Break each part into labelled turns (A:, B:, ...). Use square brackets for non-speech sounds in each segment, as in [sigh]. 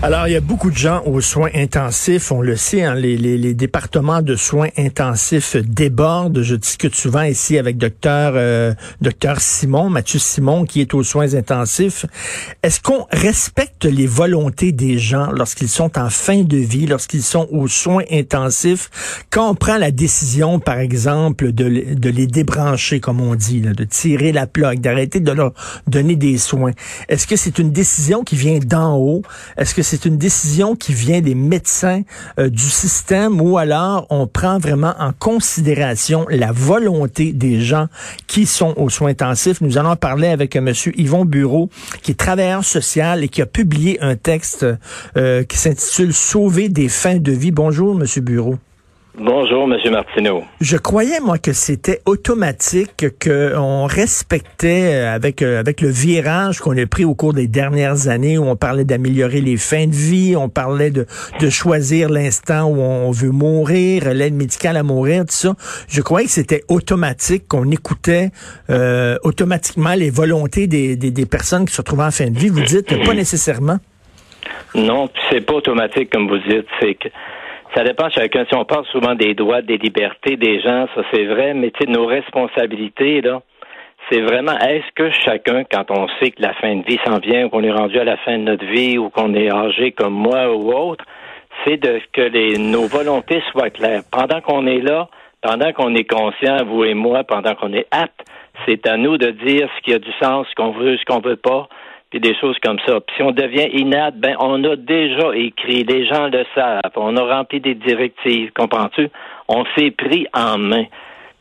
A: Alors, il y a beaucoup de gens aux soins intensifs. On le sait, hein, les, les, les, départements de soins intensifs débordent. Je discute souvent ici avec docteur euh, docteur Simon, Mathieu Simon, qui est aux soins intensifs. Est-ce qu'on respecte les volontés des gens lorsqu'ils sont en fin de vie, lorsqu'ils sont aux soins intensifs, quand on prend la décision, par exemple, de, de les débrancher, comme on dit, de tirer la plaque, d'arrêter de leur donner des soins? Est-ce que c'est une décision qui vient d'en haut? Est-ce que c'est une décision qui vient des médecins euh, du système ou alors on prend vraiment en considération la volonté des gens qui sont aux soins intensifs. Nous allons parler avec M. Monsieur Yvon Bureau, qui est travailleur social et qui a publié un texte euh, qui s'intitule Sauver des fins de vie. Bonjour, Monsieur Bureau.
B: Bonjour, Monsieur Martineau.
A: Je croyais, moi, que c'était automatique, qu'on respectait euh, avec, euh, avec le virage qu'on a pris au cours des dernières années, où on parlait d'améliorer les fins de vie, on parlait de, de choisir l'instant où on veut mourir, l'aide médicale à mourir, tout ça. Je croyais que c'était automatique, qu'on écoutait euh, automatiquement les volontés des, des, des personnes qui se retrouvaient en fin de vie. Vous dites pas nécessairement.
B: Non, c'est pas automatique, comme vous dites. C'est que ça dépend chacun. Si on parle souvent des droits, des libertés des gens, ça c'est vrai, mais tu sais, nos responsabilités, là, c'est vraiment est-ce que chacun, quand on sait que la fin de vie s'en vient, qu'on est rendu à la fin de notre vie ou qu'on est âgé comme moi ou autre, c'est de que les, nos volontés soient claires. Pendant qu'on est là, pendant qu'on est conscient, vous et moi, pendant qu'on est apte, c'est à nous de dire ce qui a du sens, ce qu'on veut, ce qu'on veut pas, puis des choses comme ça. Puis si on devient inapte, ben on a déjà écrit, les gens le savent, on a rempli des directives, comprends-tu? On s'est pris en main.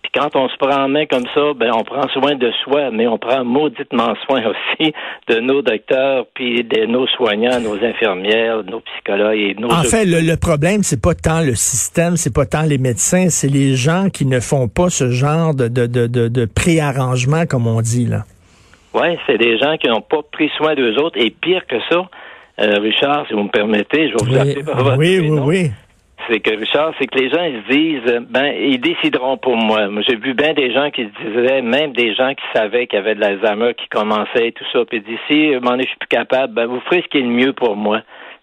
B: Puis quand on se prend en main comme ça, ben on prend soin de soi, mais on prend mauditement soin [laughs] aussi de nos docteurs, puis de nos soignants, nos infirmières, nos psychologues et nos.
A: En fait, le, le problème, c'est pas tant le système, c'est pas tant les médecins, c'est les gens qui ne font pas ce genre de, de, de préarrangement, comme on dit là.
B: Oui, c'est des gens qui n'ont pas pris soin d'eux autres. Et pire que ça, euh, Richard, si vous me permettez, je vais vous
A: Oui,
B: appeler par votre
A: oui, oui,
B: prénom.
A: oui.
B: C'est que Richard, c'est que les gens ils se disent, euh, ben, ils décideront pour moi. Moi, j'ai vu bien des gens qui se disaient, même des gens qui savaient qu'il y avait de l'Alzheimer qui commençait et tout ça, puis d'ici, moment donné, je suis plus capable, ben, vous ferez ce qui est le mieux pour moi.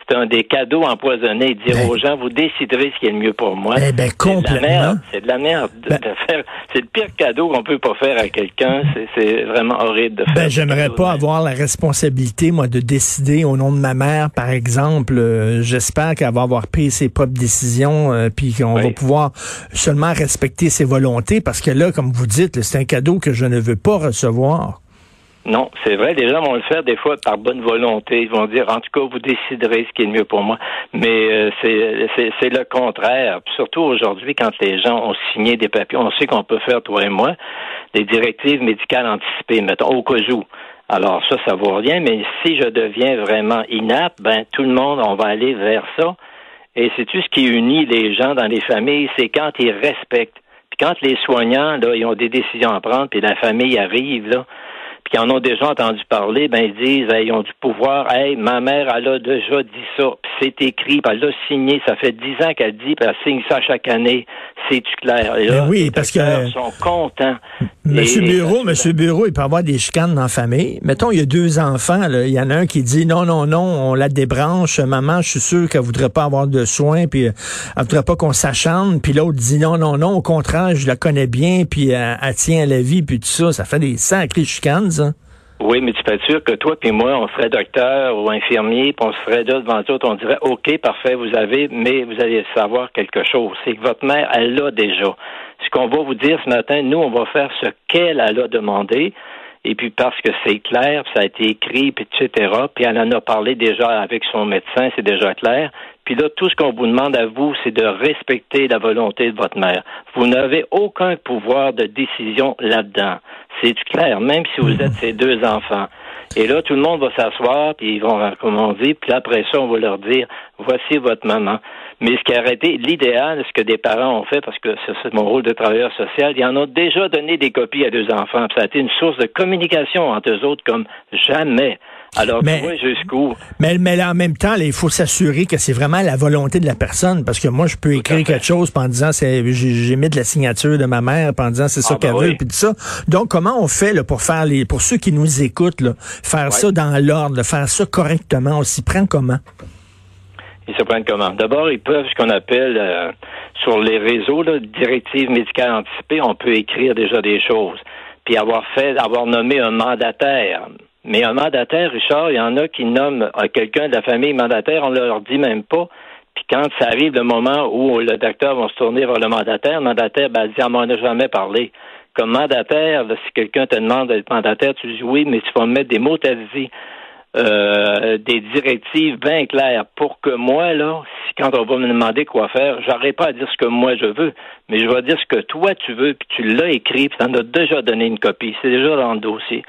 B: C'est un des cadeaux empoisonnés, dire
A: Ben-
B: aux gens, vous déciderez ce qui est le mieux pour moi.
A: Eh ben,
B: C'est de la merde. C'est de la merde de,
A: Ben-
B: faire. C'est le pire cadeau qu'on peut pas faire à quelqu'un. C'est- vraiment horrible de faire.
A: Ben, j'aimerais pas avoir la responsabilité, moi, de décider au nom de ma mère, par exemple. Euh, J'espère qu'elle va avoir pris ses propres décisions, euh, puis qu'on
B: Oui.
A: va pouvoir seulement respecter ses volontés, parce que là, comme vous dites, c'est un cadeau que je ne veux pas recevoir.
B: Non, c'est vrai. Les gens vont le faire des fois par bonne volonté. Ils vont dire, en tout cas, vous déciderez ce qui est mieux pour moi. Mais euh, c'est- c'est c'est le contraire. Surtout aujourd'hui, quand les gens ont signé des papiers, on sait qu'on peut faire, toi et moi, des directives médicales anticipées, mettons, au cas où. Alors ça, ça vaut rien. Mais si je deviens vraiment inapte, ben tout le monde, on va aller vers ça. Et c'est-tu ce qui unit les gens dans les familles, c'est quand ils respectent. Puis quand les soignants, là, ils ont des décisions à prendre, puis la famille arrive, là, qu'ils en ont déjà entendu parler, ben ils disent, hey, ils ont du pouvoir. Hey, ma mère, elle a déjà dit ça, puis c'est écrit, puis elle l'a signé. Ça fait dix ans qu'elle dit, puis elle signe ça chaque année. C'est-tu clair? Et là,
A: Ben oui,
B: les
A: parce que-
B: sont contents.
A: Monsieur
B: Et-
A: Bureau, Monsieur Bureau, il peut avoir des chicanes dans la famille. Mettons, il y a deux enfants, là. il y en a un qui dit non, non, non, on la débranche. Maman, je suis sûr qu'elle voudrait pas avoir de soins, puis euh, elle voudrait pas qu'on s'acharne. Puis l'autre dit non, non, non, au contraire, je la connais bien, puis elle, elle tient à la vie, puis tout ça. Ça fait des sacrées chicanes, ça.
B: Oui, mais tu peux être sûr que toi puis moi, on serait docteur ou infirmier, puis on serait là devant tout, on dirait OK, parfait, vous avez, mais vous allez savoir quelque chose. C'est que votre mère, elle l'a déjà. Ce qu'on va vous dire ce matin, nous, on va faire ce qu'elle elle a demandé. Et puis parce que c'est clair, ça a été écrit, puis etc., puis elle en a parlé déjà avec son médecin, c'est déjà clair. Puis là, tout ce qu'on vous demande à vous, c'est de respecter la volonté de votre mère. Vous n'avez aucun pouvoir de décision là-dedans. C'est clair, même si vous êtes ses deux enfants. Et là, tout le monde va s'asseoir, puis ils vont, comme puis après ça, on va leur dire, voici votre maman. Mais ce qui a été l'idéal, ce que des parents ont fait, parce que c'est mon rôle de travailleur social, ils en ont déjà donné des copies à deux enfants. ça a été une source de communication entre eux autres comme jamais. Alors, mais, tu vois jusqu'où.
A: Mais, mais là, en même temps, il faut s'assurer que c'est vraiment la volonté de la personne, parce que moi, je peux écrire quelque chose en disant, j'ai mis de la signature de ma mère, en disant, c'est ça ah, qu'elle ben veut, puis tout ça. Donc, comment on fait là, pour faire les, pour ceux qui nous écoutent, là, faire ça dans l'ordre, faire ça correctement, on s'y prend comment?
B: Ils se prennent comment? D'abord, ils peuvent ce qu'on appelle euh, sur les réseaux, là, directives médicales anticipées, on peut écrire déjà des choses. Puis avoir fait, avoir nommé un mandataire. Mais un mandataire, Richard, il y en a qui nomment euh, quelqu'un de la famille mandataire, on ne leur dit même pas. Puis quand ça arrive le moment où le docteur va se tourner vers le mandataire, le mandataire ben, dit, ah, on n'a jamais parlé. Comme mandataire, si quelqu'un te demande d'être mandataire, tu dis oui, mais tu vas mettre des mots, t'as dit euh, des directives bien claires pour que moi, là, si quand on va me demander quoi faire, j'aurai pas à dire ce que moi je veux, mais je vais dire ce que toi tu veux, puis tu l'as écrit, puis tu en as déjà donné une copie. C'est déjà dans le dossier.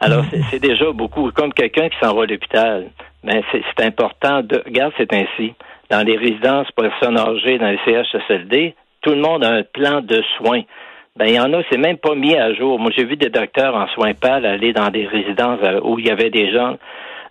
B: Alors, c'est déjà beaucoup. Comme quelqu'un qui s'en va à l'hôpital, ben, c'est important de. Regarde, c'est ainsi. Dans les résidences personnes âgées, dans les CHSLD, tout le monde a un plan de soins. Ben, il y en a, c'est même pas mis à jour. Moi, j'ai vu des docteurs en soins pâles aller dans des résidences euh, où il y avait des gens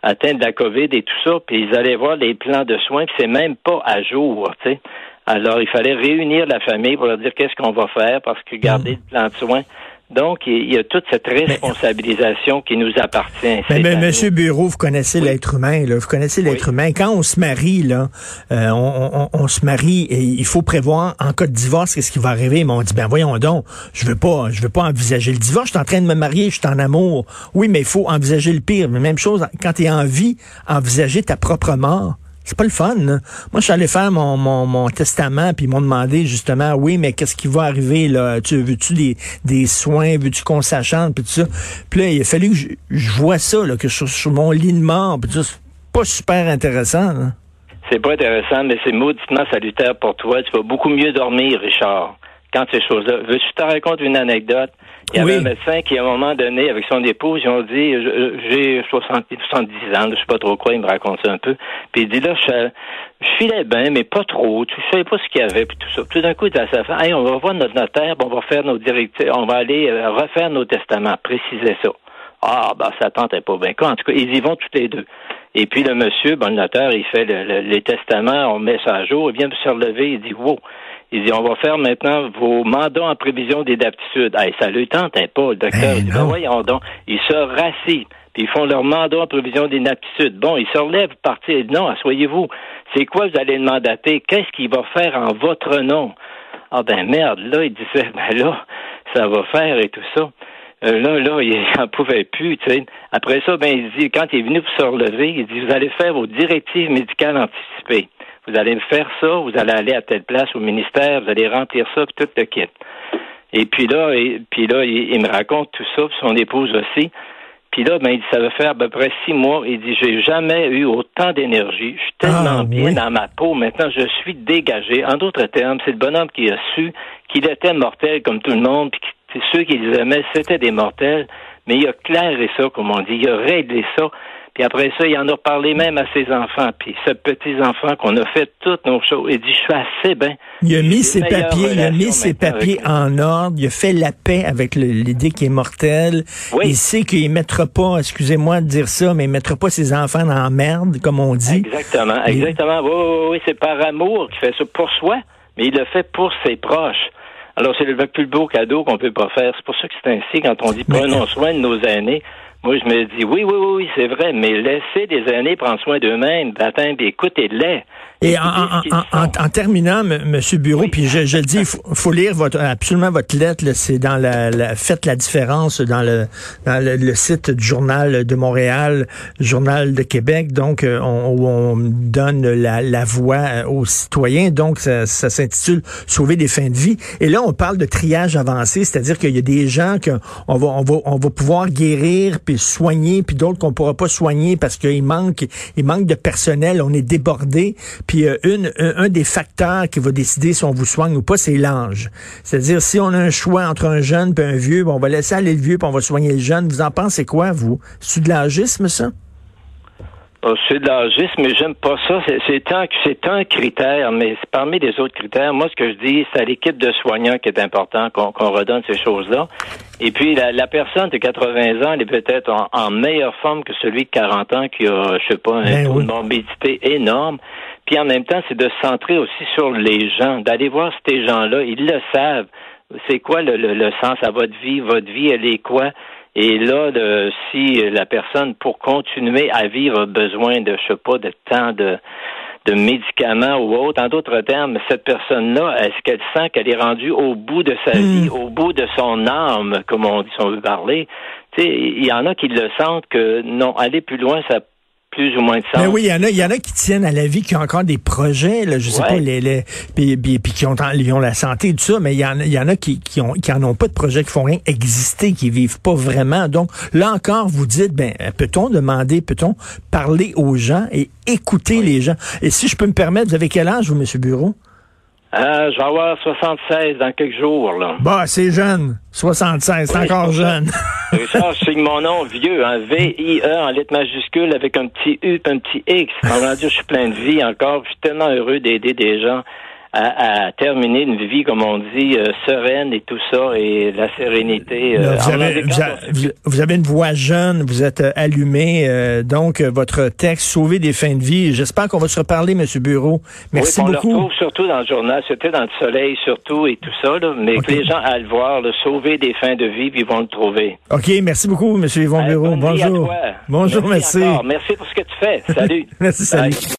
B: atteints de la COVID et tout ça, puis ils allaient voir les plans de soins, puis c'est même pas à jour, tu sais. Alors, il fallait réunir la famille pour leur dire qu'est-ce qu'on va faire, parce que garder mm. le plan de soins, donc, il y a toute cette responsabilisation qui nous appartient.
A: Mais, mais Monsieur Bureau, vous connaissez l'être humain, là. Vous connaissez l'être humain. Quand on se marie, là, euh, on, on, se marie et il faut prévoir en cas de divorce qu'est-ce qui va arriver? Mais on dit ben voyons donc, je veux pas, je veux pas envisager le divorce. Je suis en train de me marier, je suis en amour. Oui, mais il faut envisager le pire. Mais même chose quand tu es en vie, envisager ta propre mort. C'est pas le fun. Moi, je suis allé faire mon, mon, mon testament, puis ils m'ont demandé justement, oui, mais qu'est-ce qui va arriver là? Tu veux-tu des, des soins? Veux-tu qu'on s'achante Puis tout ça. Puis là, il a fallu que je, je vois ça, là, que sur, sur mon lit de mort. Puis c'est pas super intéressant.
B: C'est pas intéressant, mais c'est mauditement salutaire pour toi. Tu vas beaucoup mieux dormir, Richard, quand ces choses-là. Veux-tu te raconter une anecdote? Il y avait un médecin qui, à un moment donné, avec son épouse, ils ont dit, j'ai 70 ans, je sais pas trop quoi, il me raconte ça un peu. Puis il dit, là, je, filais bien, mais pas trop. Tu savais pas ce qu'il y avait, puis tout ça. Tout d'un coup, il dit à sa femme, hey, on va voir notre notaire, on va faire nos directives, on va aller euh, refaire nos testaments, préciser ça. Ah, ben, ça tentait pas bien. En tout cas, ils y vont tous les deux. Et puis le monsieur, bon, le notaire, il fait les testaments, on met ça à jour, il vient de se relever, il dit, wow. Il dit, on va faire maintenant vos mandats en prévision des d'aptitude. Hey, ça lui tente pas, le docteur. il dit, ben voyons donc. Ils se rassis, puis ils font leur mandat en prévision des d'inaptitude. Bon, ils se relèvent, partent. Non, asseyez-vous. C'est quoi vous allez le mandater? Qu'est-ce qu'il va faire en votre nom? Ah ben merde, là, il disait, [laughs] ben là, ça va faire et tout ça. Euh, là, là, il [laughs] n'en pouvait plus, tu sais. Après ça, ben, il dit, quand il est venu pour se relever, il dit, vous allez faire vos directives médicales anticipées vous allez me faire ça, vous allez aller à telle place au ministère, vous allez remplir ça, puis tout le kit. Et puis là, et, puis là, il, me raconte tout ça, puis son épouse aussi. Puis là, ben, il dit, ça va faire à peu près six mois. Il dit, j'ai jamais eu autant d'énergie. Je suis tellement ah, bien dans ma peau. Maintenant, je suis dégagé. En d'autres termes, c'est le bonhomme qui a su qu'il était mortel comme tout le monde, puis que ceux qui les aimaient, c'était des mortels. Mais il a clairé ça, comme on dit. Il a réglé ça. Puis après ça, il en a parlé même à ses enfants. Puis ce petits-enfants qu'on a fait toutes nos choses. Il dit, je suis assez bien.
A: Il a mis ses papiers, il a mis ses papiers en ordre. Il a fait la paix avec l'idée qu'il est mortel. Il sait qu'il mettra pas, excusez-moi de dire ça, mais il mettra pas ses enfants dans la merde, comme on dit.
B: Exactement, exactement. Oui, oui, oui, c'est par amour qu'il fait ça pour soi, mais il le fait pour ses proches. Alors, c'est le plus beau cadeau qu'on peut pas faire. C'est pour ça que c'est ainsi quand on dit prenons soin de nos aînés. Moi, je me dis, oui, oui, oui, c'est vrai, mais laissez des aînés prendre soin d'eux-mêmes, d'atteindre, écoutez-les.
A: Et en, en, en, en, terminant, M. Bureau, puis je, je le dis, il faut, faut, lire votre, absolument votre lettre. C'est dans la, la, Faites la différence dans le, dans le, site du Journal de Montréal, Journal de Québec, donc euh, on, où on donne la, la voix euh, aux citoyens. Donc, ça, ça s'intitule Sauver des fins de vie. Et là, on parle de triage avancé, c'est-à-dire qu'il y a des gens qu'on va, on va, on va pouvoir guérir puis soigner, puis d'autres qu'on pourra pas soigner parce qu'il manque, il manque de personnel, on est débordé. Puis euh, une, un, des facteurs qui va décider si on vous soigne ou pas, c'est l'âge. C'est-à-dire, si on a un choix entre un jeune et un vieux, on va laisser aller le vieux puis on va soigner le jeune. Vous en pensez quoi, vous? C'est de l'âgisme, ça?
B: Oh, c'est de l'âgisme, mais j'aime pas ça. C'est un, c'est un critère, mais parmi les autres critères, moi, ce que je dis, c'est à l'équipe de soignants qui est important qu'on redonne ces choses-là. Et puis, la, personne de 80 ans, elle est peut-être en, meilleure forme que celui de 40 ans qui a, je sais pas, un ben taux de morbidité énorme. Puis en même temps, c'est de se centrer aussi sur les gens, d'aller voir ces gens-là. Ils le savent. C'est quoi le, le, sens à votre vie? Votre vie, elle est quoi? Et là, si la personne, pour continuer à vivre, a besoin de, je sais pas, de temps de, de médicaments ou autre. En d'autres termes, cette personne-là, est-ce qu'elle sent qu'elle est rendue au bout de sa hmm. vie, au bout de son âme, comme on dit, si on veut parler? Il y en a qui le sentent que non, aller plus loin, ça plus ou moins de sens.
A: Mais oui, il y en a, il y en a qui tiennent à la vie, qui ont encore des projets, là, je sais pas, les, les puis, puis, qui ont, ils ont la santé et tout ça, mais il y en, il y en a qui, qui ont, qui en ont pas de projet, qui font rien exister, qui vivent pas vraiment. Donc, là encore, vous dites, ben, peut-on demander, peut-on parler aux gens et écouter les gens? Et si je peux me permettre, vous avez quel âge, vous, Monsieur Bureau?
B: Euh, je vais avoir 76 dans quelques jours, là.
A: Bah, c'est jeune. 76, c'est encore jeune. [laughs]
B: Ça, je signe mon nom vieux, hein, V-I-E en lettres majuscules avec un petit U et un petit X. En dire, je suis plein de vie encore. Je suis tellement heureux d'aider des gens à, terminer une vie, comme on dit, euh, sereine et tout ça, et la sérénité.
A: Euh, vous, avez, une voix jeune, vous êtes euh, allumé, donc votre texte Sauver des fins de vie. J'espère qu'on va se reparler, Monsieur Bureau. Merci
B: oui,
A: beaucoup.
B: On le retrouve surtout dans le journal, c'était dans le soleil surtout et tout ça, là, mais que les gens aillent le voir, le Sauver des fins de vie, puis ils vont le trouver.
A: OK, merci beaucoup, Monsieur Yvon Bureau. Bonjour.
B: Bonjour, merci.
A: Merci.
B: merci pour ce que tu fais. Salut. [laughs]
A: merci, salut.